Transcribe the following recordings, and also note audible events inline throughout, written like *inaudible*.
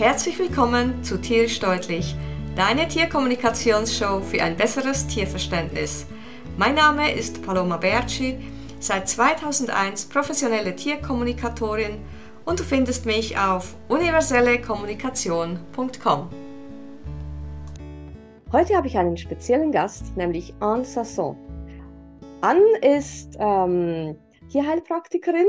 Herzlich willkommen zu Tierisch Deutlich, deine Tierkommunikationsshow für ein besseres Tierverständnis. Mein Name ist Paloma Berci, seit 2001 professionelle Tierkommunikatorin und du findest mich auf universellekommunikation.com. Heute habe ich einen speziellen Gast, nämlich Anne Sasson. Anne ist ähm, Tierheilpraktikerin,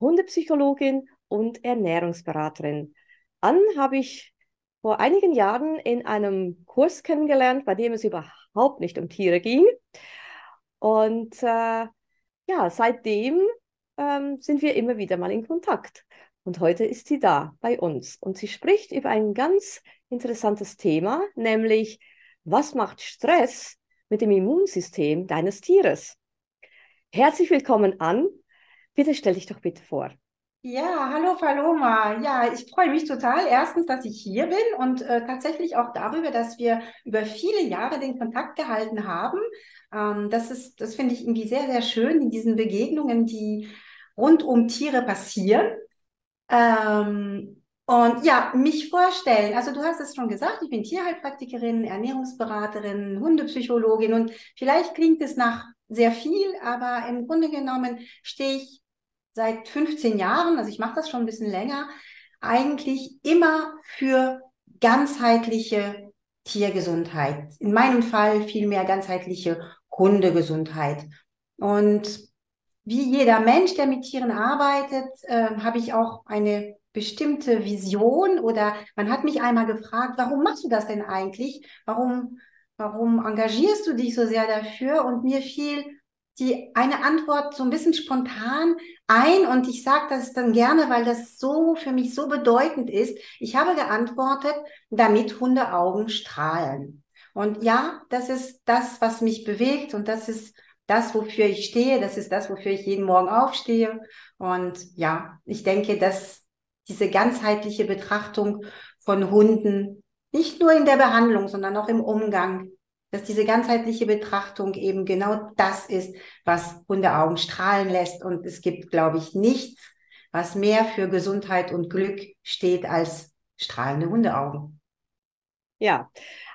Hundepsychologin und Ernährungsberaterin. Anne habe ich vor einigen Jahren in einem Kurs kennengelernt, bei dem es überhaupt nicht um Tiere ging. Und äh, ja, seitdem ähm, sind wir immer wieder mal in Kontakt. Und heute ist sie da bei uns. Und sie spricht über ein ganz interessantes Thema, nämlich was macht Stress mit dem Immunsystem deines Tieres? Herzlich willkommen an. Bitte stell dich doch bitte vor. Ja, hallo Paloma. Ja, ich freue mich total. Erstens, dass ich hier bin und äh, tatsächlich auch darüber, dass wir über viele Jahre den Kontakt gehalten haben. Ähm, das ist, das finde ich irgendwie sehr, sehr schön in diesen Begegnungen, die rund um Tiere passieren. Ähm, und ja, mich vorstellen. Also du hast es schon gesagt, ich bin Tierheilpraktikerin, Ernährungsberaterin, Hundepsychologin und vielleicht klingt es nach sehr viel, aber im Grunde genommen stehe ich seit 15 Jahren, also ich mache das schon ein bisschen länger, eigentlich immer für ganzheitliche Tiergesundheit. In meinem Fall vielmehr ganzheitliche Hundegesundheit. Und wie jeder Mensch, der mit Tieren arbeitet, äh, habe ich auch eine bestimmte Vision oder man hat mich einmal gefragt, warum machst du das denn eigentlich? Warum, warum engagierst du dich so sehr dafür? Und mir fiel die eine Antwort so ein bisschen spontan ein und ich sage das dann gerne, weil das so für mich so bedeutend ist. Ich habe geantwortet, damit Hundeaugen strahlen. Und ja, das ist das, was mich bewegt und das ist das, wofür ich stehe. Das ist das, wofür ich jeden Morgen aufstehe. Und ja, ich denke, dass diese ganzheitliche Betrachtung von Hunden nicht nur in der Behandlung, sondern auch im Umgang dass diese ganzheitliche Betrachtung eben genau das ist, was Hundeaugen strahlen lässt. Und es gibt, glaube ich, nichts, was mehr für Gesundheit und Glück steht als strahlende Hundeaugen. Ja,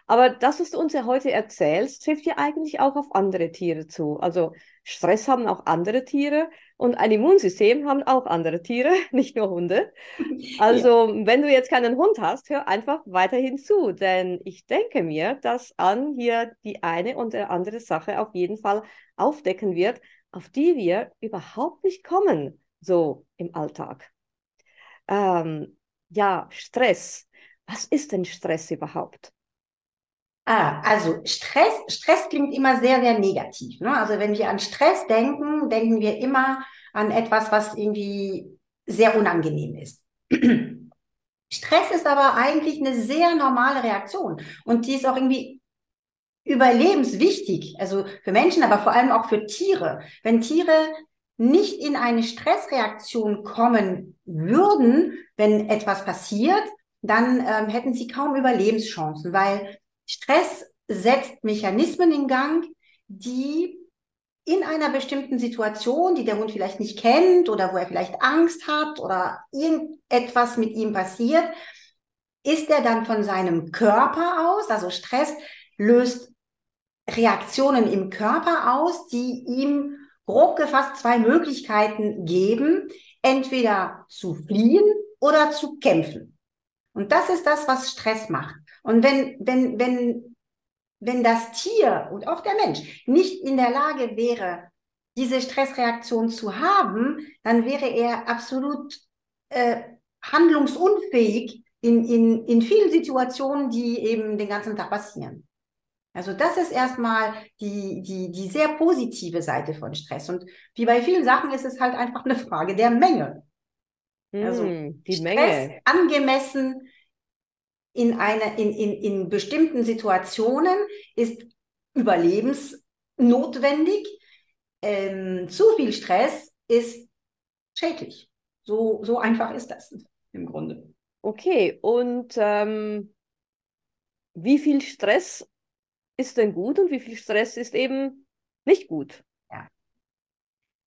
aber das, was du uns ja heute erzählst, trifft ja eigentlich auch auf andere Tiere zu. Also Stress haben auch andere Tiere und ein Immunsystem haben auch andere Tiere, *laughs* nicht nur Hunde. *laughs* Also ja. wenn du jetzt keinen Hund hast, hör einfach weiterhin zu, denn ich denke mir, dass Ann hier die eine und der andere Sache auf jeden Fall aufdecken wird, auf die wir überhaupt nicht kommen, so im Alltag. Ähm, ja, Stress. Was ist denn Stress überhaupt? Ah, also Stress, Stress klingt immer sehr, sehr negativ. Ne? Also wenn wir an Stress denken, denken wir immer an etwas, was irgendwie sehr unangenehm ist. *clears throat* Stress ist aber eigentlich eine sehr normale Reaktion und die ist auch irgendwie überlebenswichtig, also für Menschen, aber vor allem auch für Tiere. Wenn Tiere nicht in eine Stressreaktion kommen würden, wenn etwas passiert, dann ähm, hätten sie kaum Überlebenschancen, weil Stress setzt Mechanismen in Gang, die in einer bestimmten Situation, die der Hund vielleicht nicht kennt oder wo er vielleicht Angst hat oder irgendetwas mit ihm passiert, ist er dann von seinem Körper aus, also Stress löst Reaktionen im Körper aus, die ihm grob gefasst zwei Möglichkeiten geben, entweder zu fliehen oder zu kämpfen. Und das ist das, was Stress macht. Und wenn, wenn, wenn, wenn das Tier und auch der Mensch nicht in der Lage wäre, diese Stressreaktion zu haben, dann wäre er absolut äh, handlungsunfähig in, in, in vielen Situationen, die eben den ganzen Tag passieren. Also das ist erstmal die, die, die sehr positive Seite von Stress. Und wie bei vielen Sachen ist es halt einfach eine Frage der Menge. Also mm, die Stress Menge. angemessen in, einer, in, in, in bestimmten Situationen ist überlebensnotwendig. Ähm, zu viel Stress ist schädlich. So, so einfach ist das im Grunde. Okay, und ähm, wie viel Stress ist denn gut und wie viel Stress ist eben nicht gut?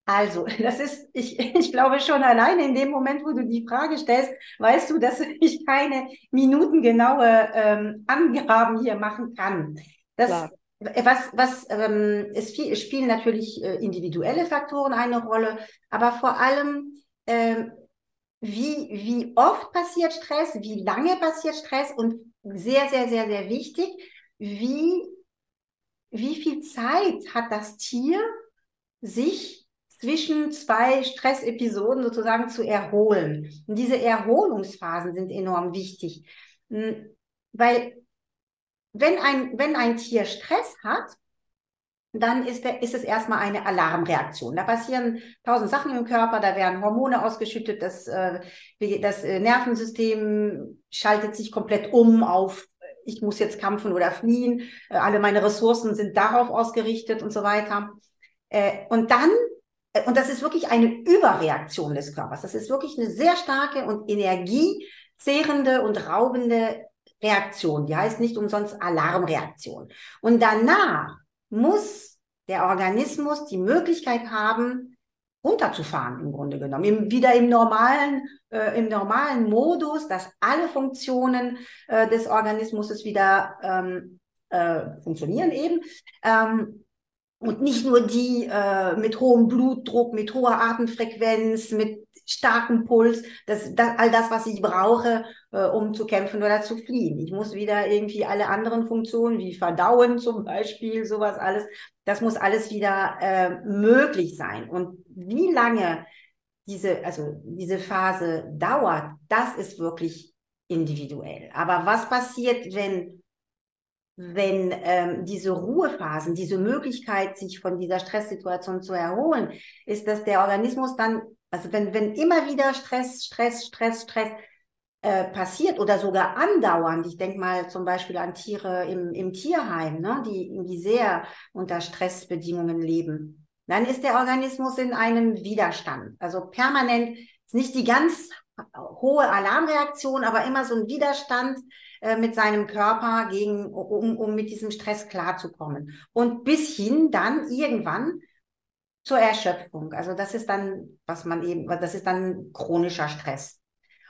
Also, *laughs* das ist, ich, *laughs* ich glaube schon alleine in dem Moment, wo du die Frage stellst, weißt du, dass *laughs* ich keine minutengenaue ähm, Angaben hier machen kann. Das, Klar. was, was, ähm, es, viel, spielen natürlich äh, individuelle Faktoren eine Rolle, aber vor allem, ähm, wie, wie oft passiert Stress, wie lange passiert Stress und sehr, sehr, sehr, sehr wichtig, wie, wie viel Zeit hat das Tier, sich zwischen zwei Stressepisoden sozusagen zu erholen. Und diese Erholungsphasen sind enorm wichtig, hm, weil wenn ein, wenn ein Tier Stress hat, dann ist, der, ist es erstmal eine Alarmreaktion. Da passieren tausend Sachen im Körper, da werden Hormone ausgeschüttet, das, äh, das äh, Nervensystem schaltet sich komplett um auf, ich muss jetzt kämpfen oder fliehen, äh, alle meine Ressourcen sind darauf ausgerichtet und so weiter. Äh, und dann, äh, und das ist wirklich eine Überreaktion des Körpers, das ist wirklich eine sehr starke und energiezehrende und raubende Reaktion, die heißt nicht umsonst Alarmreaktion. Und danach muss der Organismus die Möglichkeit haben, runterzufahren im Grunde genommen. Im, wieder im normalen, äh, im normalen Modus, dass alle Funktionen äh, des Organismus wieder ähm, äh, funktionieren eben. Ähm, und nicht nur die äh, mit hohem Blutdruck, mit hoher Atemfrequenz, mit starkem Puls, das, das, all das, was ich brauche, äh, um zu kämpfen oder zu fliehen. Ich muss wieder irgendwie alle anderen Funktionen wie Verdauen zum Beispiel, sowas alles, das muss alles wieder äh, möglich sein. Und wie lange diese, also diese Phase dauert, das ist wirklich individuell. Aber was passiert, wenn wenn ähm, diese Ruhephasen, diese Möglichkeit, sich von dieser Stresssituation zu erholen, ist, dass der Organismus dann, also wenn, wenn immer wieder Stress, Stress, Stress, Stress äh, passiert oder sogar andauernd, ich denke mal zum Beispiel an Tiere im, im Tierheim, ne, die irgendwie sehr unter Stressbedingungen leben, dann ist der Organismus in einem Widerstand. Also permanent ist nicht die ganz hohe Alarmreaktion, aber immer so ein Widerstand, äh, mit seinem Körper gegen, um, um mit diesem Stress klarzukommen. Und bis hin dann irgendwann zur Erschöpfung. Also das ist dann, was man eben, das ist dann chronischer Stress.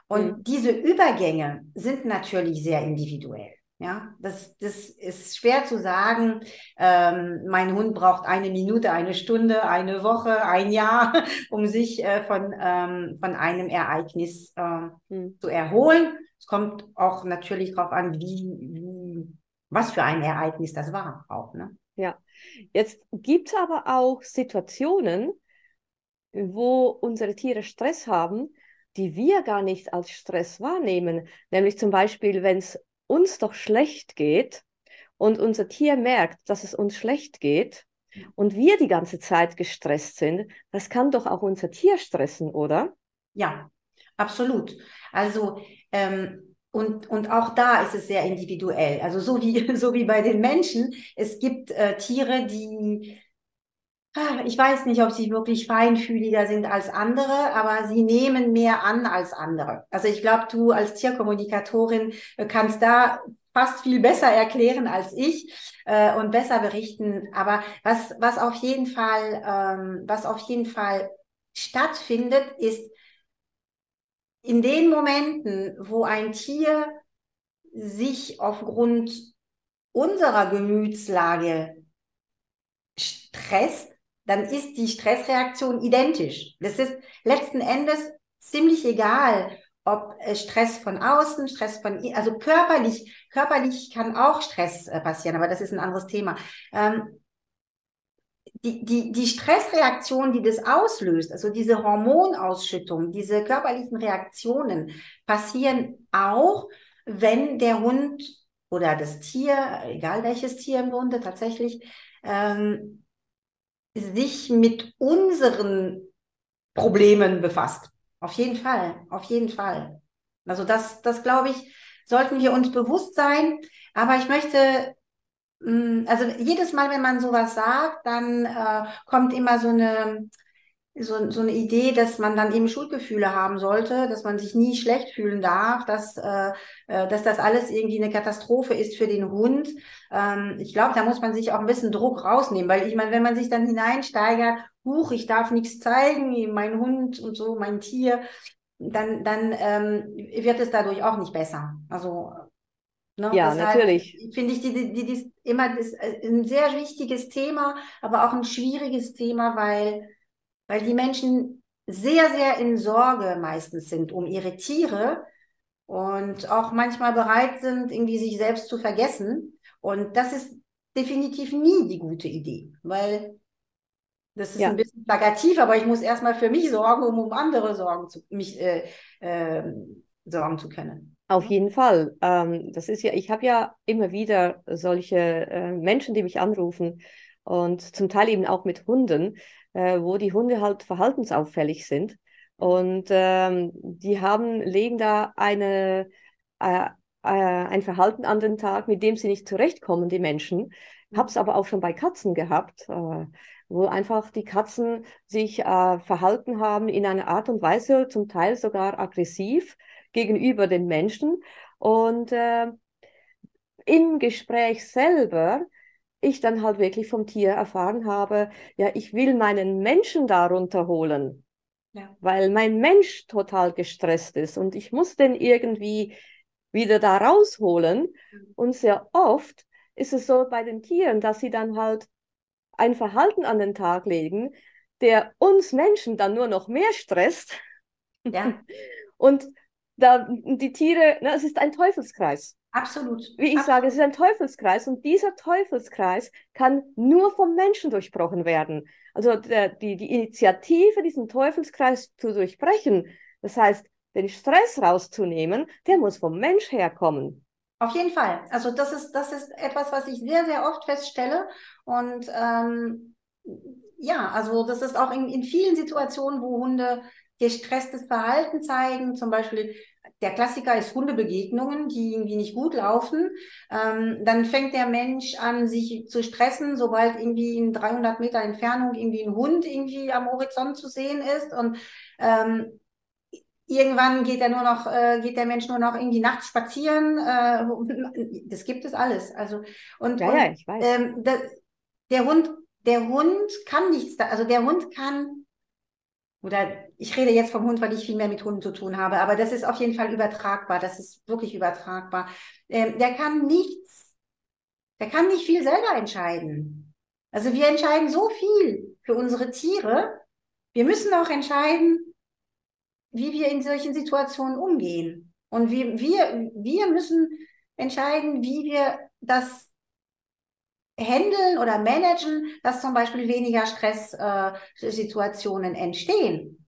Und mhm. diese Übergänge sind natürlich sehr individuell. Ja, das, das ist schwer zu sagen. Ähm, mein Hund braucht eine Minute, eine Stunde, eine Woche, ein Jahr, *laughs* um sich äh, von, ähm, von einem Ereignis äh, mhm. zu erholen. Es kommt auch natürlich darauf an, wie, wie, was für ein Ereignis das war auch. Ne? Ja, jetzt gibt es aber auch Situationen, wo unsere Tiere Stress haben, die wir gar nicht als Stress wahrnehmen. Nämlich zum Beispiel, wenn es uns doch schlecht geht und unser Tier merkt, dass es uns schlecht geht und wir die ganze Zeit gestresst sind, das kann doch auch unser Tier stressen, oder? Ja, absolut. Also ähm, und, und auch da ist es sehr individuell. Also so wie, *laughs* so wie bei den Menschen. Es gibt äh, Tiere, die, ich weiß nicht, ob sie wirklich feinfühliger sind als andere, aber sie nehmen mehr an als andere. Also ich glaube, du als Tierkommunikatorin äh, kannst da fast viel besser erklären als ich äh, und besser berichten. Aber was, was auf jeden Fall, ähm, was auf jeden Fall stattfindet, ist, in den Momenten, wo ein Tier sich aufgrund unserer Gemütslage stresst, dann ist die Stressreaktion identisch. Das ist letzten Endes ziemlich egal, ob Stress von außen, Stress von, also körperlich, körperlich kann auch Stress äh, passieren, aber das ist ein anderes Thema. Ähm, die, die, die Stressreaktion, die das auslöst, also diese Hormonausschüttung, diese körperlichen Reaktionen passieren auch, wenn der Hund oder das Tier, egal welches Tier im Grunde tatsächlich, ähm, sich mit unseren Problemen befasst. Auf jeden Fall, auf jeden Fall. Also das, das glaube ich, sollten wir uns bewusst sein. Aber ich möchte Mm, also jedes Mal, wenn man sowas sagt, dann äh, kommt immer so eine, so, so eine Idee, dass man dann eben Schuldgefühle haben sollte, dass man sich nie schlecht fühlen darf, dass, äh, äh, dass das alles irgendwie eine Katastrophe ist für den Hund. Ähm, ich glaube, da muss man sich auch ein bisschen Druck rausnehmen, weil ich meine, wenn man sich dann hineinsteigert, huch, ich darf nichts zeigen, mein Hund und so, mein Tier, dann, dann ähm, wird es dadurch auch nicht besser. Also Ne? Ja, Deshalb natürlich. Finde ich die, die, die, die immer das, äh, ein sehr wichtiges Thema, aber auch ein schwieriges Thema, weil weil die Menschen sehr, sehr in Sorge meistens sind um ihre Tiere und auch manchmal bereit sind, irgendwie sich selbst zu vergessen. Und das ist definitiv nie die gute Idee, weil das ist ja. ein bisschen plakativ, aber ich muss erstmal für mich sorgen, um um andere sorgen zu, mich äh, äh, sorgen zu können. Auf jeden Fall. Ähm, das ist ja, ich habe ja immer wieder solche äh, Menschen, die mich anrufen und zum Teil eben auch mit Hunden, äh, wo die Hunde halt verhaltensauffällig sind. Und ähm, die haben, legen da eine, äh, ein Verhalten an den Tag, mit dem sie nicht zurechtkommen, die Menschen. Habe es aber auch schon bei Katzen gehabt, äh, wo einfach die Katzen sich äh, verhalten haben in einer Art und Weise, zum Teil sogar aggressiv gegenüber den Menschen. Und äh, im Gespräch selber ich dann halt wirklich vom Tier erfahren habe, ja, ich will meinen Menschen darunter holen, ja. weil mein Mensch total gestresst ist und ich muss den irgendwie wieder da rausholen. Mhm. Und sehr oft ist es so bei den Tieren, dass sie dann halt ein Verhalten an den Tag legen, der uns Menschen dann nur noch mehr stresst. Ja. *laughs* Und da die Tiere, na, es ist ein Teufelskreis. Absolut. Wie ich Absolut. sage, es ist ein Teufelskreis und dieser Teufelskreis kann nur vom Menschen durchbrochen werden. Also der, die, die Initiative, diesen Teufelskreis zu durchbrechen, das heißt, den Stress rauszunehmen, der muss vom Mensch herkommen. Auf jeden Fall. Also das ist, das ist etwas, was ich sehr, sehr oft feststelle. Und ähm, ja, also das ist auch in, in vielen Situationen, wo Hunde gestresstes Verhalten zeigen, zum Beispiel der Klassiker ist Hundebegegnungen, die irgendwie nicht gut laufen. Ähm, dann fängt der Mensch an, sich zu stressen, sobald irgendwie in 300 Meter Entfernung irgendwie ein Hund irgendwie am Horizont zu sehen ist. Und ähm, irgendwann geht er nur noch, äh, geht der Mensch nur noch irgendwie nachts spazieren. Äh, das gibt es alles. Also und, ja, und ja, ich weiß. Ähm, der, der Hund, der Hund kann nichts da, also der Hund kann oder ich rede jetzt vom Hund, weil ich viel mehr mit Hunden zu tun habe, aber das ist auf jeden Fall übertragbar. Das ist wirklich übertragbar. Ähm, der kann nichts, der kann nicht viel selber entscheiden. Also wir entscheiden so viel für unsere Tiere. Wir müssen auch entscheiden, wie wir in solchen Situationen umgehen. Und wir, wir, wir müssen entscheiden, wie wir das handeln oder managen, dass zum Beispiel weniger Stresssituationen äh, entstehen.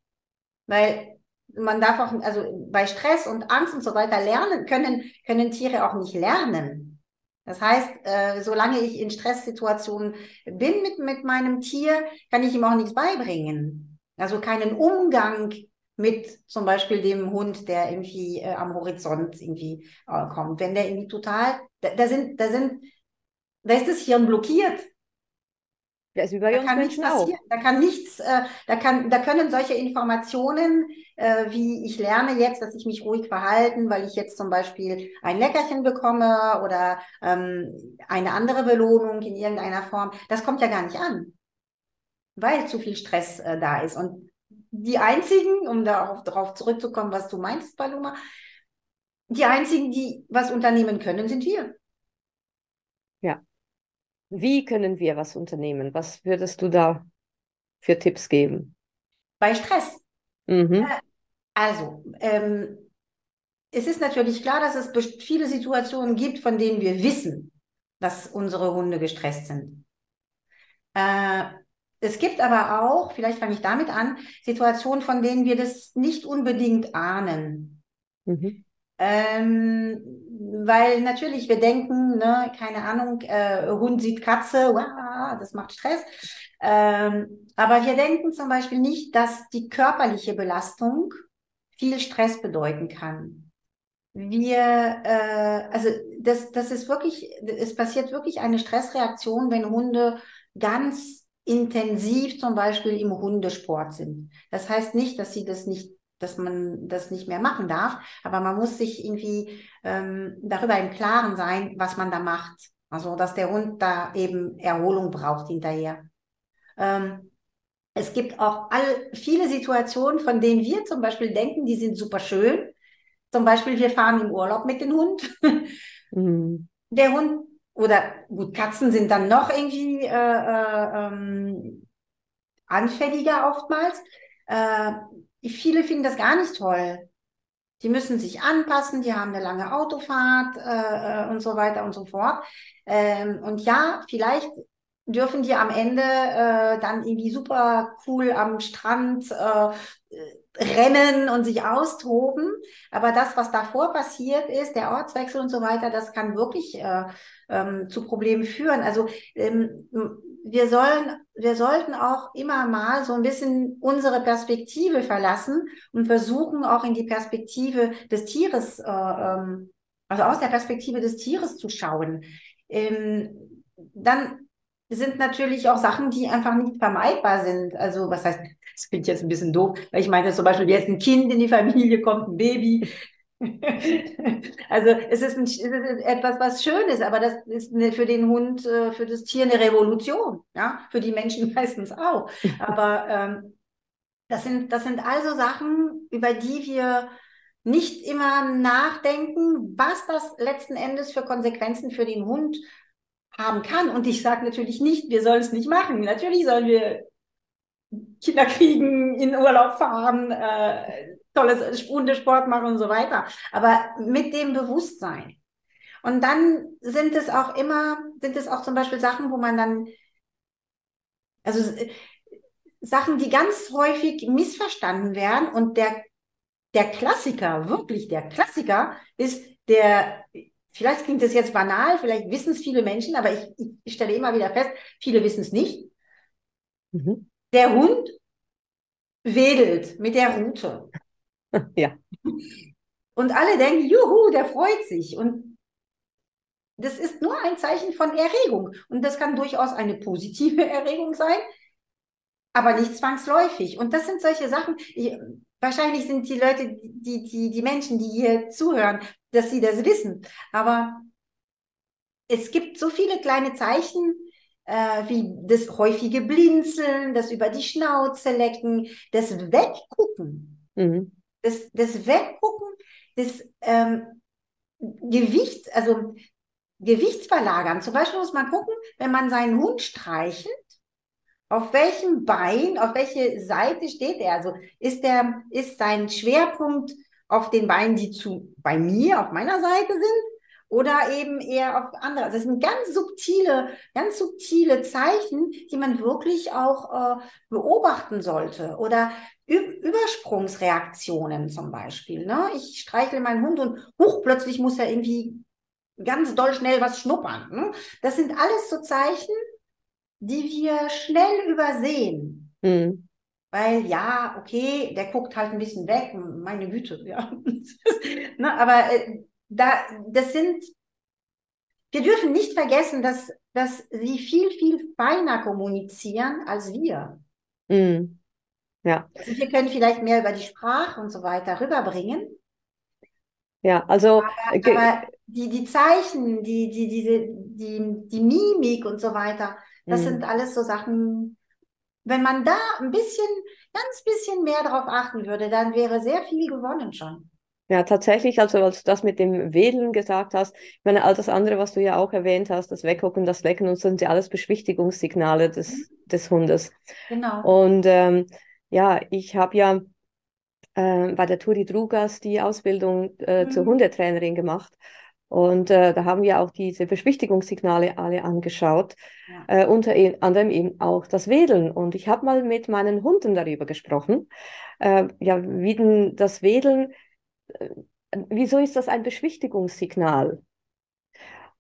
Weil man darf auch, also bei Stress und Angst und so weiter lernen, können, können Tiere auch nicht lernen. Das heißt, äh, solange ich in Stresssituationen bin mit, mit meinem Tier, kann ich ihm auch nichts beibringen. Also keinen Umgang mit zum Beispiel dem Hund, der irgendwie äh, am Horizont irgendwie äh, kommt. Wenn der irgendwie total, da, da sind, da sind da ist das Hirn blockiert. Ja, ist bei da kann nichts passieren. Auch. Da kann nichts, äh, da kann, da können solche Informationen, äh, wie ich lerne jetzt, dass ich mich ruhig verhalten, weil ich jetzt zum Beispiel ein Leckerchen bekomme oder ähm, eine andere Belohnung in irgendeiner Form, das kommt ja gar nicht an, weil zu viel Stress äh, da ist. Und die einzigen, um darauf zurückzukommen, was du meinst, Paloma, die einzigen, die was unternehmen können, sind wir. Ja. Wie können wir was unternehmen? Was würdest du da für Tipps geben? Bei Stress. Mhm. Äh, also, ähm, es ist natürlich klar, dass es viele Situationen gibt, von denen wir wissen, dass unsere Hunde gestresst sind. Äh, es gibt aber auch, vielleicht fange ich damit an, Situationen, von denen wir das nicht unbedingt ahnen. Mhm. Ähm, weil natürlich wir denken, ne, keine Ahnung, äh, Hund sieht Katze, wow, das macht Stress. Ähm, aber wir denken zum Beispiel nicht, dass die körperliche Belastung viel Stress bedeuten kann. Wir, äh, also das, das ist wirklich, es passiert wirklich eine Stressreaktion, wenn Hunde ganz intensiv zum Beispiel im Hundesport sind. Das heißt nicht, dass sie das nicht dass man das nicht mehr machen darf, aber man muss sich irgendwie ähm, darüber im Klaren sein, was man da macht. Also, dass der Hund da eben Erholung braucht hinterher. Ähm, es gibt auch all, viele Situationen, von denen wir zum Beispiel denken, die sind super schön. Zum Beispiel, wir fahren im Urlaub mit dem Hund. *laughs* Mhm. Der Hund, oder gut, Katzen sind dann noch irgendwie äh, äh, ähm, anfälliger oftmals. Äh, viele finden das gar nicht toll. Die müssen sich anpassen, die haben eine lange Autofahrt äh, äh, und so weiter und so fort. Ähm, und ja, vielleicht dürfen die am Ende äh, dann irgendwie super cool am Strand äh, rennen und sich austoben. Aber das, was davor passiert ist, der Ortswechsel und so weiter, das kann wirklich äh, ähm, zu Problemen führen. Also ähm, wir sollen, wir sollten auch immer mal so ein bisschen unsere Perspektive verlassen und versuchen auch in die Perspektive des Tieres, äh, ähm, also aus der Perspektive des Tieres zu schauen. Ähm, dann sind natürlich auch Sachen, die einfach nicht vermeidbar sind. Also was heißt, das finde ich jetzt ein bisschen doof, weil ich meine zum Beispiel, jetzt ein Kind in die Familie kommt, ein Baby. *laughs* also es ist, ein, es ist, etwas, was schön ist, aber das ist eine, für den Hund, äh, für das Tier eine Revolution, ja, für die Menschen *laughs* meistens auch. Aber ähm, das sind, das sind also Sachen, über die wir nicht immer nachdenken, was das letzten Endes für Konsequenzen für den Hund haben kann. Und ich sage natürlich nicht, wir sollen es nicht machen. Natürlich sollen wir Kinder kriegen, in Urlaub fahren, äh, tolles Hundesport machen und so weiter. Aber mit dem Bewusstsein. Und dann sind es auch immer, sind es auch zum Beispiel Sachen, wo man dann, also Sachen, die ganz häufig missverstanden werden. Und der, der Klassiker, wirklich der Klassiker, ist der vielleicht klingt das jetzt banal, vielleicht wissen es viele Menschen, aber ich, ich stelle immer wieder fest, viele wissen es nicht. Mhm. Der Hund wedelt mit der Rute. *laughs* Ja. Und alle denken, juhu, der freut sich. Und das ist nur ein Zeichen von Erregung. Und das kann durchaus eine positive *laughs* Erregung sein, aber nicht zwangsläufig. Und das sind solche Sachen, ich, wahrscheinlich sind die Leute, die, die, die Menschen, die hier zuhören, dass sie das wissen. Aber es gibt so viele kleine Zeichen, äh, wie das häufige Blinzeln, das über die Schnauze lecken, das Weggucken, mhm. das, das Weggucken, das ähm, Gewicht, also Gewichtsverlagern. Zum Beispiel muss man gucken, wenn man seinen Hund streichelt, auf welchem Bein, auf welche Seite steht er? Also ist der, ist sein Schwerpunkt auf den Beinen, die zu bei mir, auf meiner Seite sind, oder eben eher auf andere. Also das sind ganz subtile, ganz subtile Zeichen, die man wirklich auch äh, beobachten sollte. Oder Ü Übersprungsreaktionen zum Beispiel. Ne? Ich streichle meinen Hund und huch, plötzlich muss er irgendwie ganz doll schnell was schnuppern. Ne? Das sind alles so Zeichen, die wir schnell übersehen. Mhm. Weil ja, okay, der guckt halt ein bisschen weg, meine Güte, ja. *laughs* ne, aber äh, da, das sind, wir dürfen nicht vergessen, dass, dass sie viel, viel feiner kommunizieren als wir. Mm. Ja. Also wir können vielleicht mehr über die Sprache und so weiter rüberbringen. Ja, also. Aber, aber die, die Zeichen, die, die, diese, die, die Mimik und so weiter, das mm. sind alles so Sachen, wenn man da ein bisschen, ganz bisschen mehr darauf achten würde, dann wäre sehr viel gewonnen schon. Ja, tatsächlich, also als du das mit dem Wedeln gesagt hast, ich meine, all das andere, was du ja auch erwähnt hast, das Weggucken, das Lecken und so sind ja alles Beschwichtigungssignale des, mhm. des Hundes. Genau. Und ähm, ja, ich habe ja äh, bei der Turi Drugas die Ausbildung äh, mhm. zur Hundetrainerin gemacht. Und äh, da haben wir auch diese Beschwichtigungssignale alle angeschaut, ja. äh, unter e-, anderem eben auch das Wedeln. Und ich habe mal mit meinen Hunden darüber gesprochen, äh, ja, wie denn das Wedeln, wieso ist das ein Beschwichtigungssignal?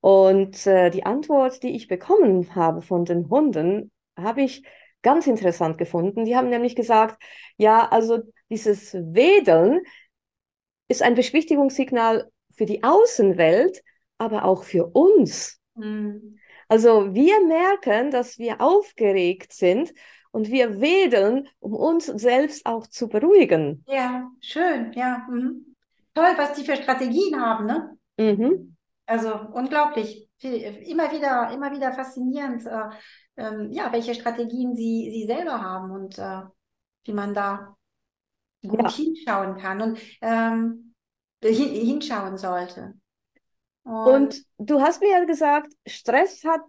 Und äh, die Antwort, die ich bekommen habe von den Hunden, habe ich ganz interessant gefunden. Die haben nämlich gesagt, ja, also dieses Wedeln ist ein Beschwichtigungssignal für die Außenwelt, aber auch für uns. Mhm. Also wir merken, dass wir aufgeregt sind und wir wedeln, um uns selbst auch zu beruhigen. Ja, schön, ja. Mhm. Toll, was die für Strategien haben, ne? Mhm. Also unglaublich. Immer wieder, immer wieder faszinierend, äh, ähm, ja, welche Strategien sie, sie selber haben und äh, wie man da gut ja. hinschauen kann und ähm, hin, hinschauen sollte. Und, und du hast mir ja gesagt, Stress hat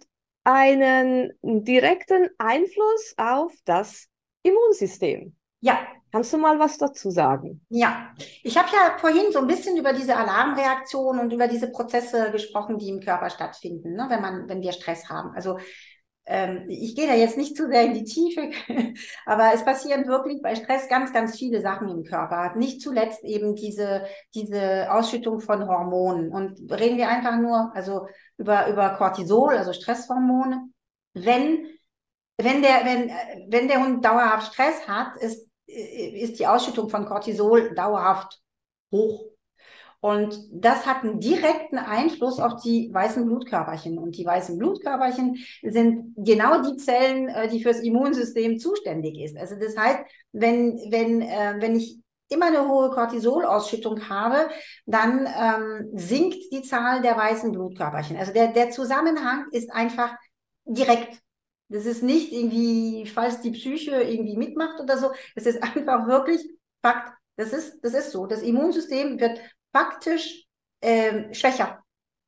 einen direkten Einfluss auf das Immunsystem. Ja. Kannst du mal was dazu sagen? Ja, ich habe ja vorhin so ein bisschen über diese Alarmreaktion und über diese Prozesse gesprochen, die im Körper stattfinden, ne, wenn man, wenn wir Stress haben. Also ähm, ich gehe da jetzt nicht zu sehr in die Tiefe, *laughs* aber es passieren wirklich bei Stress ganz, ganz viele Sachen im Körper. Nicht zuletzt eben diese, diese Ausschüttung von Hormonen. Und reden wir einfach nur also über, über Cortisol, also Stresshormone. Wenn, wenn, der, wenn, wenn der Hund dauerhaft Stress hat, ist, ist die Ausschüttung von Cortisol dauerhaft hoch. Und das hat einen direkten Einfluss auf die weißen Blutkörperchen. Und die weißen Blutkörperchen sind genau die Zellen, äh, die fürs Immunsystem zuständig ist. Also das heißt, wenn, wenn, äh, wenn ich immer eine hohe Cortisolausschüttung habe, dann ähm, sinkt die Zahl der weißen Blutkörperchen. Also der, der Zusammenhang ist einfach direkt. Das ist nicht irgendwie, falls die Psyche irgendwie mitmacht oder so. Es ist einfach wirklich Fakt. Das ist, das ist so. Das Immunsystem wird faktisch äh, schwächer,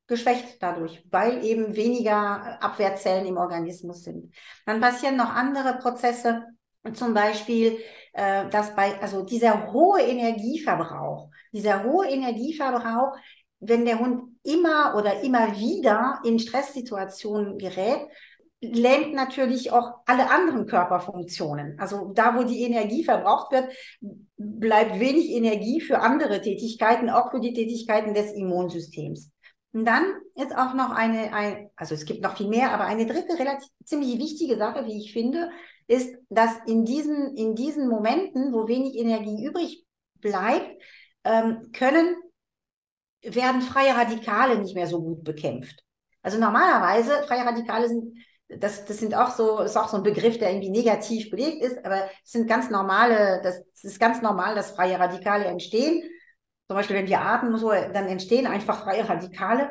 geschwächt dadurch, weil eben weniger Abwehrzellen im Organismus sind. Dann passieren noch andere Prozesse, zum Beispiel, äh, dass bei, also dieser hohe Energieverbrauch, dieser hohe Energieverbrauch, wenn der Hund immer oder immer wieder in Stresssituationen gerät, lähmt natürlich auch alle anderen Körperfunktionen. Also da, wo die Energie verbraucht wird, bleibt wenig Energie für andere Tätigkeiten, auch für die Tätigkeiten des Immunsystems. Und dann ist auch noch eine, ein, also es gibt noch viel mehr, aber eine dritte relativ ziemlich wichtige Sache, wie ich finde, ist, dass in diesen, in diesen Momenten, wo wenig Energie übrig bleibt, ähm, können, werden freie Radikale nicht mehr so gut bekämpft. Also normalerweise, freie Radikale sind das, das sind auch so, ist auch so ein Begriff, der irgendwie negativ belegt ist, aber es sind ganz normale, das, das ist ganz normal, dass freie Radikale entstehen. Zum Beispiel, wenn wir atmen, so, dann entstehen einfach freie Radikale.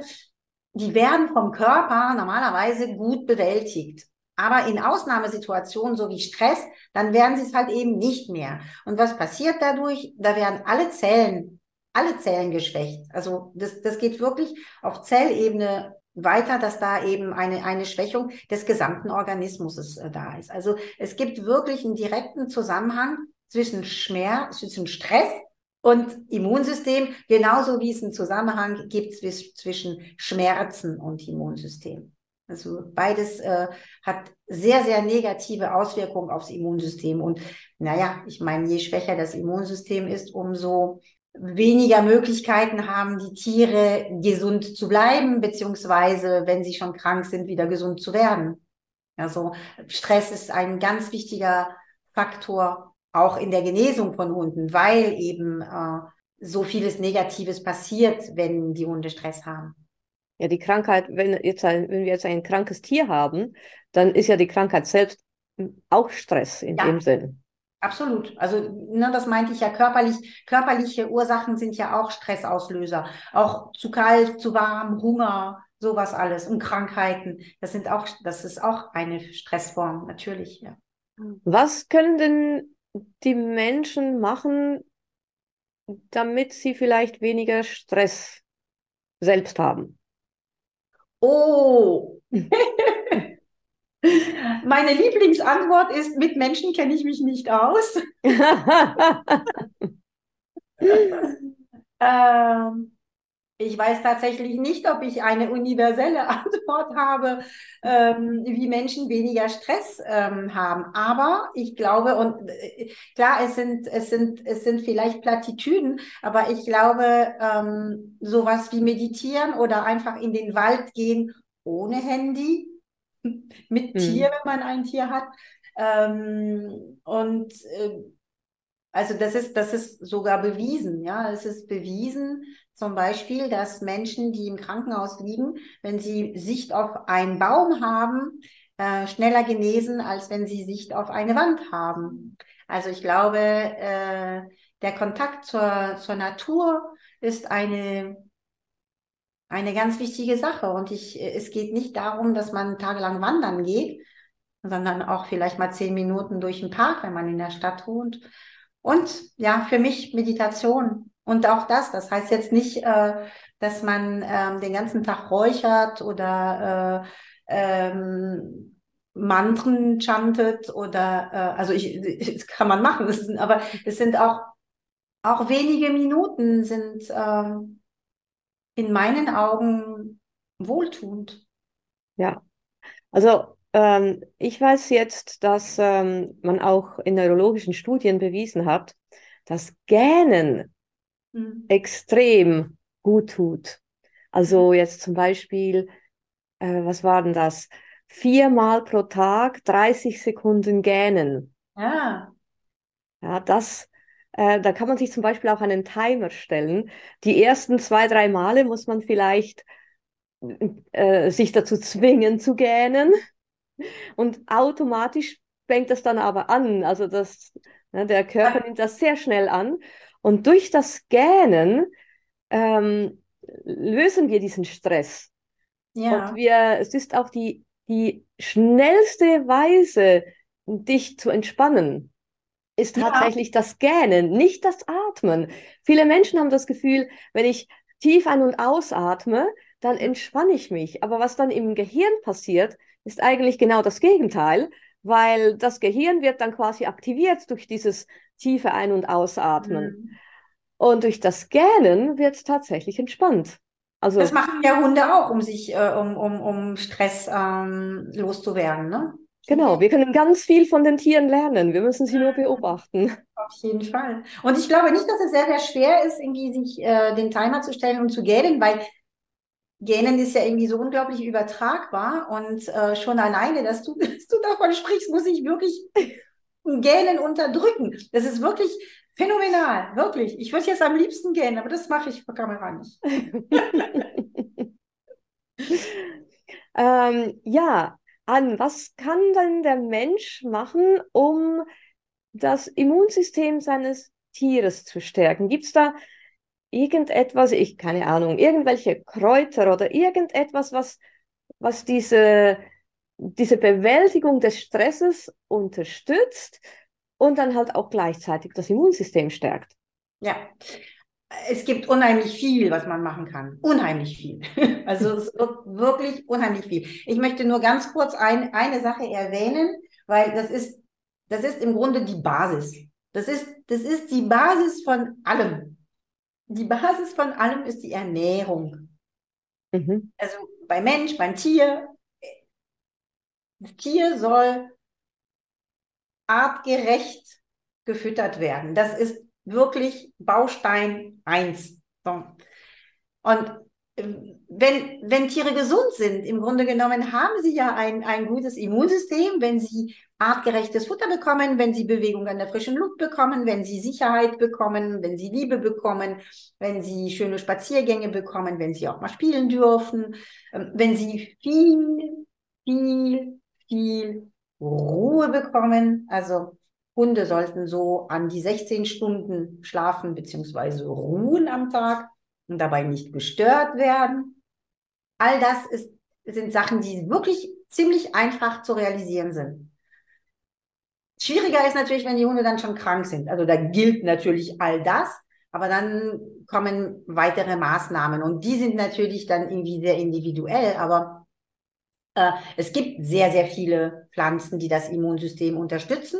Die werden vom Körper normalerweise gut bewältigt. Aber in Ausnahmesituationen, so wie Stress, dann werden sie es halt eben nicht mehr. Und was passiert dadurch? Da werden alle Zellen, alle Zellen geschwächt. Also das, das geht wirklich auf Zellebene weiter, dass da eben eine, eine Schwächung des gesamten Organismus äh, da ist. Also es gibt wirklich einen direkten Zusammenhang zwischen Schmerz, zwischen Stress und Immunsystem, genauso wie es einen Zusammenhang gibt zwischen Schmerzen und Immunsystem. Also beides äh, hat sehr, sehr negative Auswirkungen aufs Immunsystem. Und naja, ich meine, je schwächer das Immunsystem ist, umso weniger Möglichkeiten haben die Tiere gesund zu bleiben, beziehungsweise wenn sie schon krank sind, wieder gesund zu werden. Also Stress ist ein ganz wichtiger Faktor auch in der Genesung von Hunden, weil eben äh, so vieles Negatives passiert, wenn die Hunde Stress haben. Ja, die Krankheit, wenn, jetzt ein, wenn wir jetzt ein krankes Tier haben, dann ist ja die Krankheit selbst auch Stress in ja. dem Sinn. Absolut. Also, ne, das meinte ich ja körperlich. Körperliche Ursachen sind ja auch Stressauslöser. Auch zu kalt, zu warm, Hunger, sowas alles und Krankheiten. Das sind auch, das ist auch eine Stressform, natürlich, ja. Was können denn die Menschen machen, damit sie vielleicht weniger Stress selbst haben? Oh, *laughs* Meine Lieblingsantwort ist, mit Menschen kenne ich mich nicht aus. *laughs* ähm, ich weiß tatsächlich nicht, ob ich eine universelle *laughs* Antwort habe, ähm, wie Menschen weniger Stress ähm, haben. Aber ich glaube, und äh, klar, es sind, es sind, es sind vielleicht Plattitüden, aber ich glaube, ähm, sowas wie meditieren oder einfach in den Wald gehen ohne Handy mit mhm. Tier, wenn man ein Tier hat. Ähm, und äh, also das ist, das ist sogar bewiesen, ja. Es ist bewiesen, zum Beispiel, dass Menschen, die im Krankenhaus liegen, wenn sie Sicht auf einen Baum haben, äh, schneller genesen, als wenn sie Sicht auf eine Wand haben. Also ich glaube, äh, der Kontakt zur, zur Natur ist eine, eine ganz wichtige Sache. Und ich, es geht nicht darum, dass man tagelang wandern geht, sondern auch vielleicht mal zehn Minuten durch den Park, wenn man in der Stadt wohnt. Und ja, für mich Meditation. Und auch das, das heißt jetzt nicht, äh, dass man ähm, den ganzen Tag räuchert oder äh, ähm, Mantren chantet oder äh, also ich, *laughs* das kann man machen, das sind, aber es sind auch auch wenige Minuten sind ähm, in meinen Augen wohltuend. Ja, also ähm, ich weiß jetzt, dass ähm, man auch in neurologischen Studien bewiesen hat, dass Gähnen mhm. extrem gut tut. Also mhm. jetzt zum Beispiel, äh, was war denn das? Viermal pro Tag 30 Sekunden gähnen. Ja. Ja, das, äh, da kann man sich zum Beispiel auch einen Timer stellen. Die ersten zwei, drei Male muss man vielleicht äh, sich dazu zwingen zu gähnen. Und automatisch fängt das dann aber an. Also das, ne, der Körper nimmt das sehr schnell an. Und durch das Gähnen ähm, lösen wir diesen Stress. Ja. Und wir, es ist auch die, die schnellste Weise, dich zu entspannen, ist ja. tatsächlich das Gähnen, nicht das Atmen. Viele Menschen haben das Gefühl, wenn ich tief ein- und ausatme, dann entspanne ich mich. Aber was dann im Gehirn passiert, ist eigentlich genau das Gegenteil, weil das Gehirn wird dann quasi aktiviert durch dieses tiefe Ein- und Ausatmen. Mhm. Und durch das Gähnen wird es tatsächlich entspannt. Also, das machen ja Hunde auch, um sich, äh, um, um, um Stress ähm, loszuwerden, ne? Genau, wir können ganz viel von den Tieren lernen. Wir müssen sie nur beobachten. Auf jeden Fall. Und ich glaube nicht, dass es sehr, sehr schwer ist, irgendwie sich äh, den Timer zu stellen und zu gähnen, weil Gähnen ist ja irgendwie so unglaublich übertragbar und äh, schon alleine, dass du, *laughs* dass du davon sprichst, muss ich wirklich Gähnen unterdrücken. Das ist wirklich phänomenal, wirklich. Ich würde jetzt am liebsten gähnen, aber das mache ich vor Kamera nicht. *laughs* ähm, ja, An, was kann denn der Mensch machen, um das Immunsystem seines Tieres zu stärken? Gibt es da irgendetwas, ich keine Ahnung, irgendwelche Kräuter oder irgendetwas, was, was diese, diese Bewältigung des Stresses unterstützt und dann halt auch gleichzeitig das Immunsystem stärkt. Ja, es gibt unheimlich viel, was man machen kann. Unheimlich viel. *laughs* Also es wird wirklich unheimlich viel. Ich möchte nur ganz kurz ein, eine Sache erwähnen, weil das ist, das ist im Grunde die Basis. Das ist, das ist die Basis von allem die Basis von allem ist die Ernährung. Mhm. Also bei Mensch, beim Tier, das Tier soll artgerecht gefüttert werden. Das ist wirklich Baustein 1. So. Und wenn, wenn Tiere gesund sind, im Grunde genommen haben sie ja ein, ein gutes Immunsystem, wenn sie artgerechtes Futter bekommen, wenn sie Bewegung an der frischen Luft bekommen, wenn sie Sicherheit bekommen, wenn sie Liebe bekommen, wenn sie schöne Spaziergänge bekommen, wenn sie auch mal spielen dürfen, ähm, wenn sie viel, viel, viel Ruhe bekommen. Also Hunde sollten so an die 16 Stunden schlafen bzw. ruhen am Tag und dabei nicht gestört werden. All das ist, sind Sachen, die wirklich ziemlich einfach zu realisieren sind. Schwieriger ist natürlich, wenn die Hunde dann schon krank sind. Also da gilt natürlich all das, aber dann kommen weitere Maßnahmen und die sind natürlich dann irgendwie sehr individuell, aber äh, es gibt sehr, sehr viele Pflanzen, die das Immunsystem unterstützen.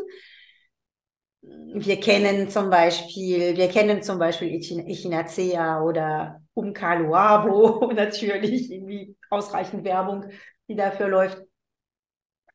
Wir kennen zum Beispiel, wir kennen zum Beispiel Echinacea oder Umkaluabo, *laughs* natürlich irgendwie ausreichend Werbung, die dafür läuft.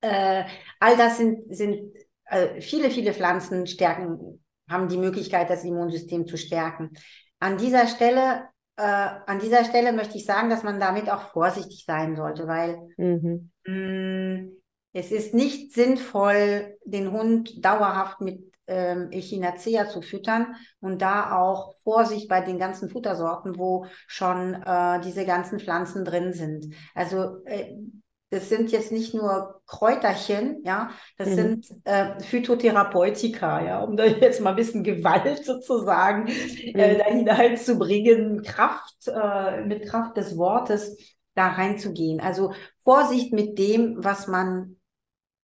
Äh, all das sind, sind äh, viele, viele Pflanzen stärken, haben die Möglichkeit, das Immunsystem zu stärken. An dieser Stelle, äh, an dieser Stelle möchte ich sagen, dass man damit auch vorsichtig sein sollte, weil mhm. mh, mm, es ist nicht sinnvoll, den Hund dauerhaft mit ähm, Echinacea zu füttern und da auch Vorsicht bei den ganzen Futtersorten, wo schon äh, diese ganzen Pflanzen drin sind. Also äh, das sind jetzt nicht nur Kräuterchen, ja, das mhm. sind äh, Phytotherapeutika, ja, um da *laughs* jetzt mal ein bisschen Gewalt sozusagen äh, mhm. äh, da hineinzubringen, Kraft, äh, mit Kraft des Wortes da reinzugehen. Also Vorsicht mit dem, was man,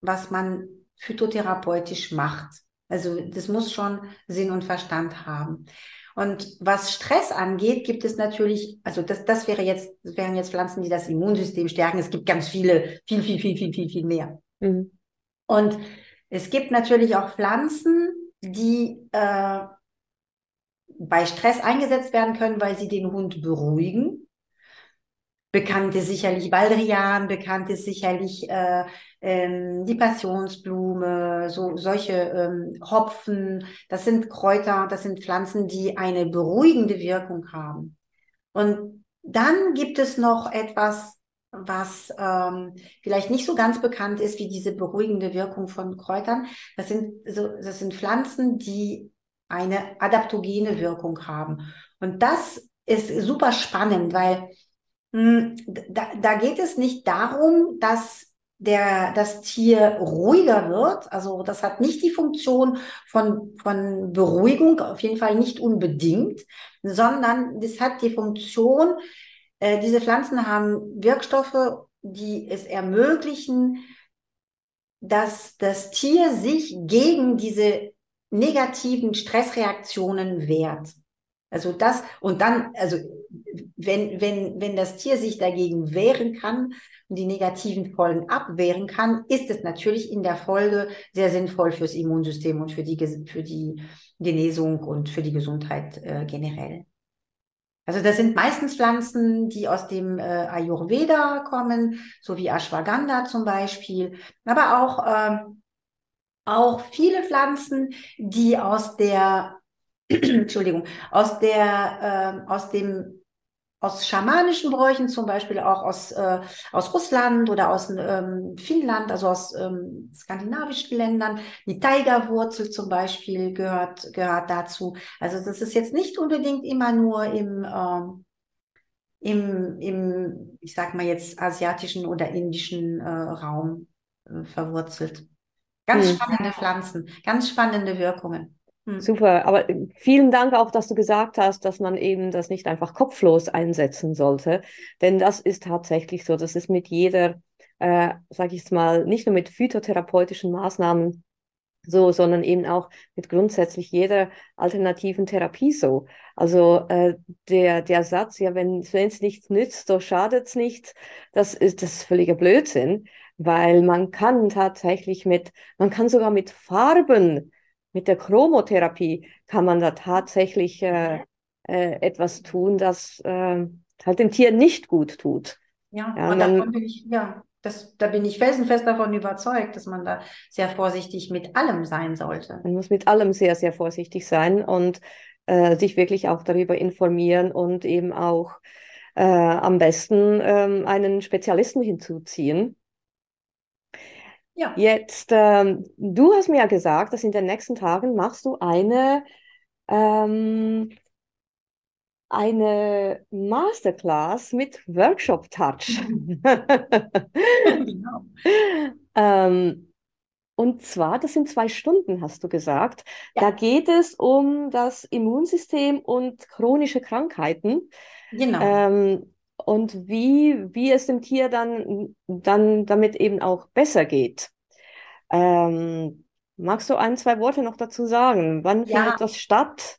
was man phytotherapeutisch macht. Also das muss schon Sinn und Verstand haben. Und was Stress angeht, gibt es natürlich, also das, das wäre jetzt, das wären jetzt Pflanzen, die das Immunsystem stärken. Es gibt ganz viele, viel, viel, viel, viel, viel, viel mehr. Mhm. Und es gibt natürlich auch Pflanzen, die äh, bei Stress eingesetzt werden können, weil sie den Hund beruhigen. Bekannt ist sicherlich Baldrian, bekannt ist sicherlich äh, ähm, die Passionsblume, so solche ähm, Hopfen. Das sind Kräuter, das sind Pflanzen, die eine beruhigende Wirkung haben. Und dann gibt es noch etwas, was ähm, vielleicht nicht so ganz bekannt ist wie diese beruhigende Wirkung von Kräutern. Das sind so, das sind Pflanzen, die eine adaptogene Wirkung haben. Und das ist super spannend, weil da, da geht es nicht darum, dass der, das Tier ruhiger wird. Also das hat nicht die Funktion von, von Beruhigung, auf jeden Fall nicht unbedingt, sondern das hat die Funktion, äh, diese Pflanzen haben Wirkstoffe, die es ermöglichen, dass das Tier sich gegen diese negativen Stressreaktionen wehrt. Also das, und dann, also wenn, wenn, wenn das Tier sich dagegen wehren kann und die negativen Folgen abwehren kann, ist es natürlich in der Folge sehr sinnvoll fürs Immunsystem und für die, für die Genesung und für die Gesundheit äh, generell. Also das sind meistens Pflanzen, die aus dem äh, Ayurveda kommen, so wie Ashwagandha zum Beispiel, aber auch, äh, auch viele Pflanzen, die aus der *clears throat* Entschuldigung, aus der, äh, aus dem, aus schamanischen Bräuchen, zum Beispiel auch aus, äh, aus Russland oder aus ähm, Finnland, also aus ähm, skandinavischen Ländern. Die Tigerwurzel zum Beispiel gehört, gehört dazu. Also das ist jetzt nicht unbedingt immer nur im, äh, im, im, ich sag mal jetzt, asiatischen oder indischen äh, Raum äh, verwurzelt. Ganz hm. spannende Pflanzen, ganz spannende Wirkungen. Hm. Super, aber äh, vielen Dank auch, dass du gesagt hast, dass man eben das nicht einfach kopflos einsetzen sollte, denn das ist tatsächlich so. Das ist mit jeder, äh, sage ich es mal, nicht nur mit phytotherapeutischen Maßnahmen so, sondern eben auch mit grundsätzlich jeder alternativen Therapie so. Also äh, der, der Satz, ja, wenn es nichts nützt, so schadet es nichts, das ist das ist völliger Blödsinn, weil man kann tatsächlich mit, man kann sogar mit Farben mit der Chromotherapie kann man da tatsächlich äh, äh, etwas tun, das äh, halt dem Tier nicht gut tut. Ja, ja und man, bin ich, ja das, da bin ich felsenfest davon überzeugt, dass man da sehr vorsichtig mit allem sein sollte. Man muss mit allem sehr, sehr vorsichtig sein und äh, sich wirklich auch darüber informieren und eben auch äh, am besten ähm, einen Spezialisten hinzuziehen, ja. Jetzt, ähm, du hast mir ja gesagt, dass in den nächsten Tagen machst du eine, ähm, eine Masterclass mit Workshop Touch. *laughs* genau. *laughs* ähm, und zwar, das sind zwei Stunden, hast du gesagt. Ja. Da geht es um das Immunsystem und chronische Krankheiten. Genau. Ähm, und wie, wie es dem Tier dann, dann damit eben auch besser geht. Ähm, magst du ein, zwei Worte noch dazu sagen? Wann ja. findet das statt?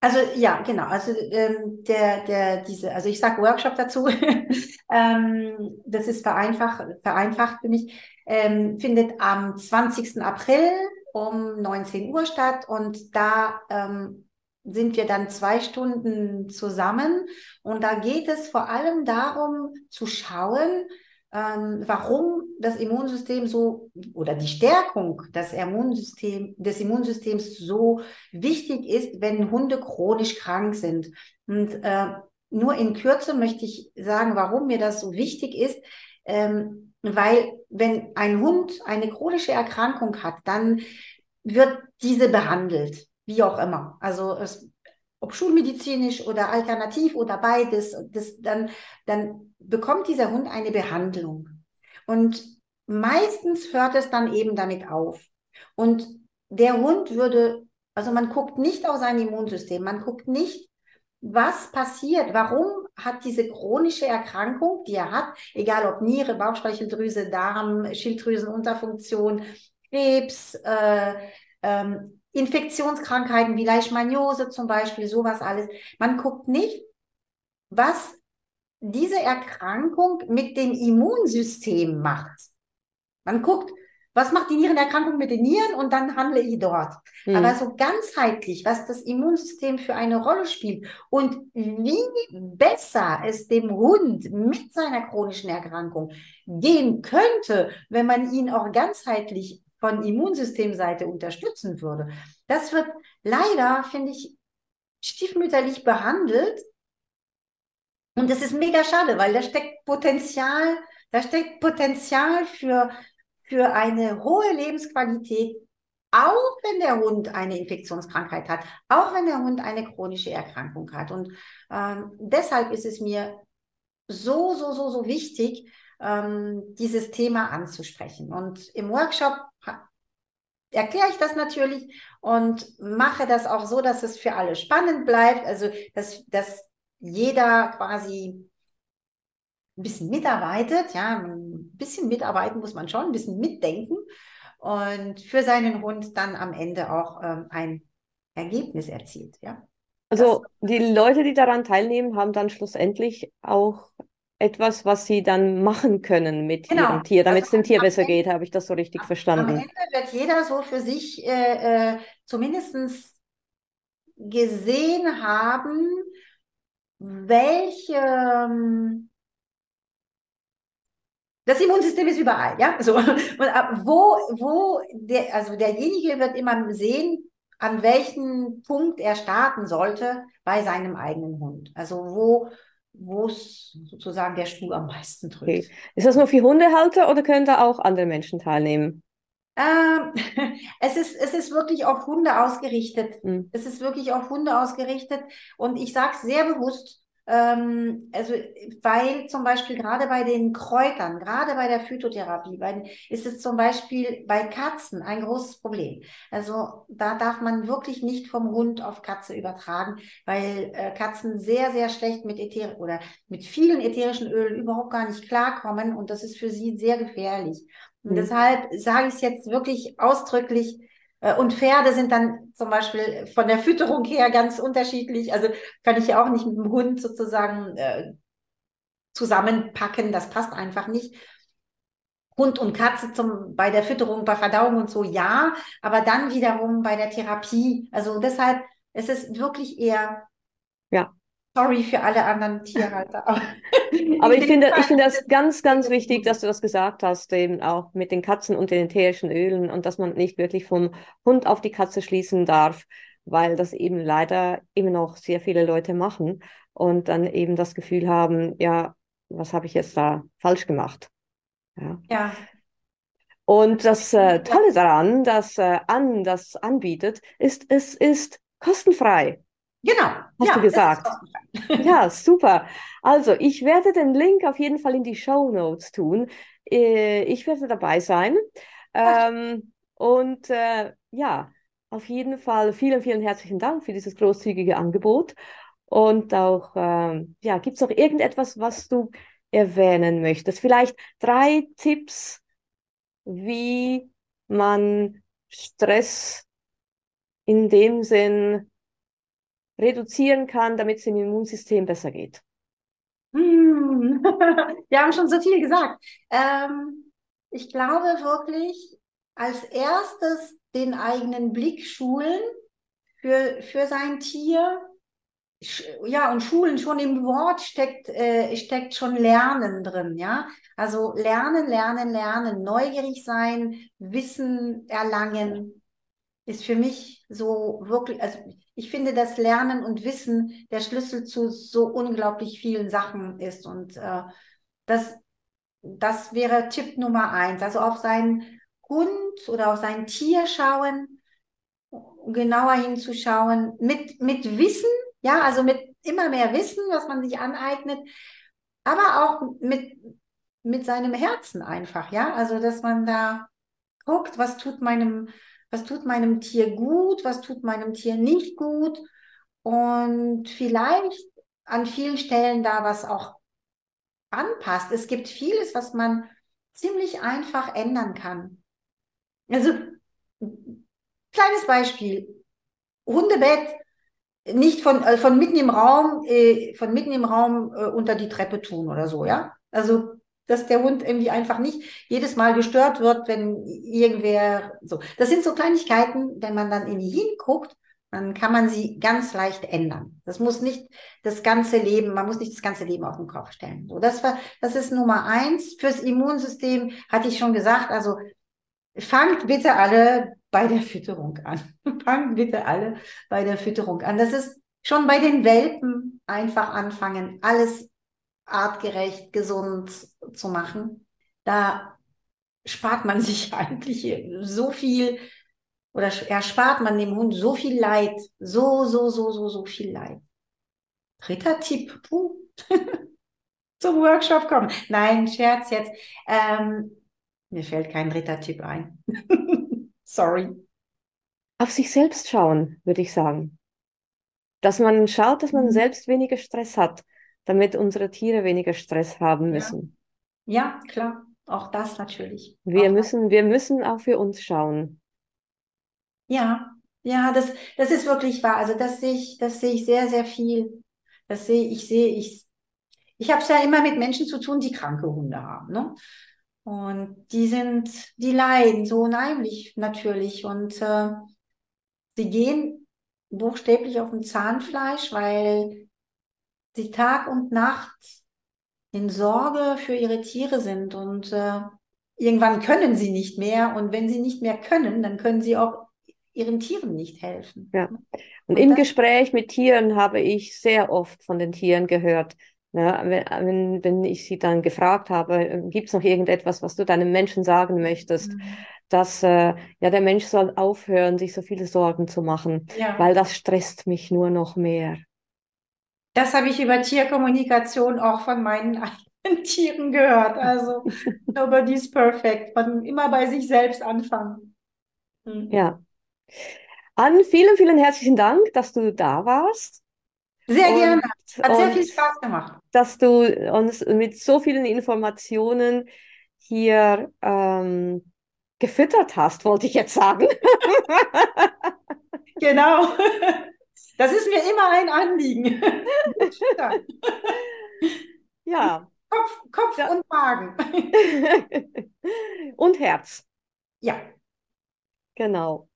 Also ja, genau. Also ähm, der, der, diese, also ich sage Workshop dazu. *laughs* ähm, das ist vereinfacht, vereinfacht für mich. Ähm, findet am 20. April um 19 Uhr statt und da ähm, sind wir dann zwei Stunden zusammen und da geht es vor allem darum zu schauen, ähm, warum das Immunsystem so oder die Stärkung des, Immunsystem, des Immunsystems so wichtig ist, wenn Hunde chronisch krank sind. Und äh, nur in Kürze möchte ich sagen, warum mir das so wichtig ist. Ähm, weil wenn ein Hund eine chronische Erkrankung hat, dann wird diese behandelt, wie auch immer. Also es, ob schulmedizinisch oder alternativ oder beides, das, dann, dann bekommt dieser Hund eine Behandlung. Und meistens hört es dann eben damit auf. Und der Hund würde, also man guckt nicht auf sein Immunsystem, man guckt nicht, was passiert, warum hat diese chronische Erkrankung, die er hat, egal ob Niere, Bauchspeicheldrüse, Darm, Schilddrüsenunterfunktion, Krebs, äh, ähm, Infektionskrankheiten wie Leishmaniose zum Beispiel, sowas alles. Man guckt nicht, was diese Erkrankung mit dem Immunsystem macht. Man guckt, was macht die Nierenerkrankung mit den Nieren und dann handle ich dort. Mhm. Aber so ganzheitlich, was das Immunsystem für eine Rolle spielt und wie besser es dem Hund mit seiner chronischen Erkrankung gehen könnte, wenn man ihn auch ganzheitlich von Immunsystemseite unterstützen würde. Das wird leider, finde ich, stiefmütterlich behandelt. Und das ist mega schade, weil da steckt Potenzial, da steckt Potenzial für für eine hohe Lebensqualität, auch wenn der Hund eine Infektionskrankheit hat, auch wenn der Hund eine chronische Erkrankung hat. Und ähm, deshalb ist es mir so, so, so, so wichtig, ähm, dieses Thema anzusprechen. Und im Workshop erkläre ich das natürlich und mache das auch so, dass es für alle spannend bleibt. Also, dass, dass jeder quasi ein bisschen mitarbeitet, ja, ein bisschen mitarbeiten muss man schon, ein bisschen mitdenken und für seinen Hund dann am Ende auch ähm, ein Ergebnis erzielt, ja. Also das, die Leute, die daran teilnehmen, haben dann schlussendlich auch etwas, was sie dann machen können mit genau. ihrem Tier, damit also es dem Tier besser Ende, geht. Habe ich das so richtig verstanden? Am Ende wird jeder so für sich äh, äh, zumindest gesehen haben, welche ähm, das Immunsystem ist überall, ja. So. Und wo, wo der, also derjenige wird immer sehen, an welchem Punkt er starten sollte bei seinem eigenen Hund. Also wo, wo es sozusagen der Stuhl am meisten drückt. Okay. Ist das nur für Hundehalter oder können da auch andere Menschen teilnehmen? Ähm, *laughs* es, ist, es ist wirklich auf Hunde ausgerichtet. Hm. Es ist wirklich auf Hunde ausgerichtet. Und ich sage es sehr bewusst, ähm, also, weil zum Beispiel gerade bei den Kräutern, gerade bei der Phytotherapie, bei, ist es zum Beispiel bei Katzen ein großes Problem. Also da darf man wirklich nicht vom Hund auf Katze übertragen, weil äh, Katzen sehr, sehr schlecht mit Äther oder mit vielen ätherischen Ölen überhaupt gar nicht klarkommen und das ist für sie sehr gefährlich. Und mhm. deshalb sage ich es jetzt wirklich ausdrücklich, und Pferde sind dann zum Beispiel von der Fütterung her ganz unterschiedlich. Also kann ich ja auch nicht mit dem Hund sozusagen äh, zusammenpacken. Das passt einfach nicht. Hund und Katze zum, bei der Fütterung, bei Verdauung und so, ja. Aber dann wiederum bei der Therapie. Also deshalb es ist es wirklich eher ja. Sorry für alle anderen Tierhalter. Aber *laughs* ich finde, ich finde das ganz, ganz wichtig, dass du das gesagt hast, eben auch mit den Katzen und den ätherischen Ölen und dass man nicht wirklich vom Hund auf die Katze schließen darf, weil das eben leider immer noch sehr viele Leute machen und dann eben das Gefühl haben, ja, was habe ich jetzt da falsch gemacht? Ja. ja. Und das äh, Tolle daran, dass äh, Ann das anbietet, ist, es ist kostenfrei. Genau. Hast ja, du gesagt. ja, *laughs* super. Also, ich werde den Link auf jeden Fall in die Show Notes tun. Äh, ich werde dabei sein. Ähm, und äh, ja, auf jeden Fall vielen, vielen herzlichen Dank für dieses großzügige Angebot. Und auch, ähm, ja, gibt es noch irgendetwas, was du erwähnen möchtest? Vielleicht drei Tipps, wie man Stress in dem Sinn reduzieren kann, damit es dem Immunsystem besser geht? Hm. *laughs* Wir haben schon so viel gesagt. Ähm, ich glaube wirklich, als erstes den eigenen Blick schulen für, für sein Tier. Ja, und Schulen schon im Wort steckt, äh, steckt schon Lernen drin, ja. Also lernen, lernen, lernen, neugierig sein, Wissen erlangen, ist für mich so wirklich, also ich finde, dass Lernen und Wissen der Schlüssel zu so unglaublich vielen Sachen ist. Und äh, das, das wäre Tipp Nummer eins. Also auf seinen Hund oder auf sein Tier schauen, genauer hinzuschauen, mit, mit Wissen, ja, also mit immer mehr Wissen, was man sich aneignet, aber auch mit, mit seinem Herzen einfach, ja, also dass man da guckt, was tut meinem, was tut meinem Tier gut, was tut meinem Tier nicht gut und vielleicht an vielen Stellen da was auch anpasst. Es gibt vieles, was man ziemlich einfach ändern kann. Also, kleines Beispiel. Hundebett nicht von, äh, von mitten im Raum, äh, von mitten im Raum äh, unter die Treppe tun oder so, ja? Also, dass der Hund irgendwie einfach nicht jedes Mal gestört wird, wenn irgendwer so. Das sind so Kleinigkeiten, wenn man dann in die hinguckt, dann kann man sie ganz leicht ändern. Das muss nicht das ganze Leben, man muss nicht das ganze Leben auf den Kopf stellen. So, das war, das ist Nummer eins. Fürs Immunsystem hatte ich schon gesagt, also fangt bitte alle bei der Fütterung an. *laughs* fangt bitte alle bei der Fütterung an. Das ist schon bei den Welpen einfach anfangen, alles artgerecht, gesund zu machen. Da spart man *laughs* sich eigentlich so viel oder erspart man dem Hund so viel Leid, so, so, so, so, so viel Leid. Dritter Tipp, puh. *laughs* zum Workshop kommen. Nein, Scherz jetzt. Ähm, mir fällt kein dritter Tipp ein. *laughs* Sorry. Auf sich selbst schauen, würde ich sagen. Dass man schaut, dass man mhm. selbst weniger Stress hat, damit unsere Tiere weniger Stress haben müssen. Ja, ja klar. Auch das natürlich. Wir auch müssen, wir müssen auch für uns schauen. Ja, ja, das, das ist wirklich wahr. Also das sehe ich, das sehe ich sehr, sehr viel. Das sehe ich, sehe ich. Ich habe es ja immer mit Menschen zu tun, die kranke Hunde haben. Ne? Und die sind, die leiden so unheimlich natürlich. Und äh, sie gehen buchstäblich auf dem Zahnfleisch, weil sie Tag und Nacht in Sorge für ihre Tiere sind. Und äh, irgendwann können sie nicht mehr. Und wenn sie nicht mehr können, dann können sie auch ihren Tieren nicht helfen. Ja. Und, und im Gespräch mit Tieren habe ich sehr oft von den Tieren gehört, ja, wenn, wenn ich sie dann gefragt habe, gibt es noch irgendetwas, was du deinem Menschen sagen möchtest, mhm. dass äh, ja der Mensch soll aufhören, sich so viele Sorgen zu machen, ja. weil das stresst mich nur noch mehr. Das habe ich über Tierkommunikation auch von meinen *laughs* eigenen Tieren gehört. Also *laughs* nobody's perfect. Man immer bei sich selbst anfangen. Mhm. Ja, an vielen, vielen herzlichen Dank, dass du da warst. Sehr und, gerne. Hat sehr viel Spaß gemacht. Dass du uns mit so vielen Informationen hier ähm, gefüttert hast, wollte ich jetzt sagen. *laughs* genau. Das ist mir immer ein Anliegen. *laughs* ja. Kopf, Kopf ja. und Magen. *laughs* und Herz. Ja. Genau.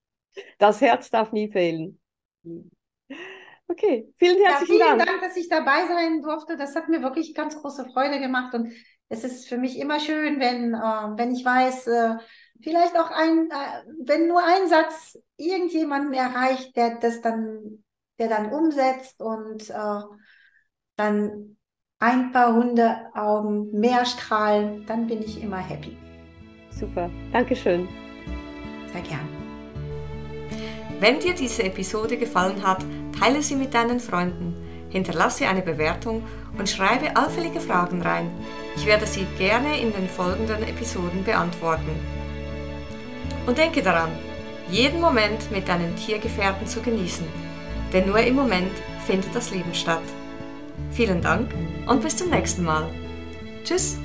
Das Herz darf nie fehlen. Okay, vielen herzlichen ja, vielen Dank. Dank, dass ich dabei sein durfte. Das hat mir wirklich ganz große Freude gemacht und es ist für mich immer schön, wenn, äh, wenn ich weiß, äh, vielleicht auch ein, äh, wenn nur ein Satz irgendjemanden erreicht, der das dann, der dann umsetzt und äh, dann ein paar Hundeaugen mehr strahlen, dann bin ich immer happy. Super, Dankeschön. Sehr gern. Wenn dir diese Episode gefallen hat, teile sie mit deinen Freunden, hinterlasse eine Bewertung und schreibe allfällige Fragen rein. Ich werde sie gerne in den folgenden Episoden beantworten. Und denke daran, jeden Moment mit deinen Tiergefährten zu genießen, denn nur im Moment findet das Leben statt. Vielen Dank und bis zum nächsten Mal. Tschüss!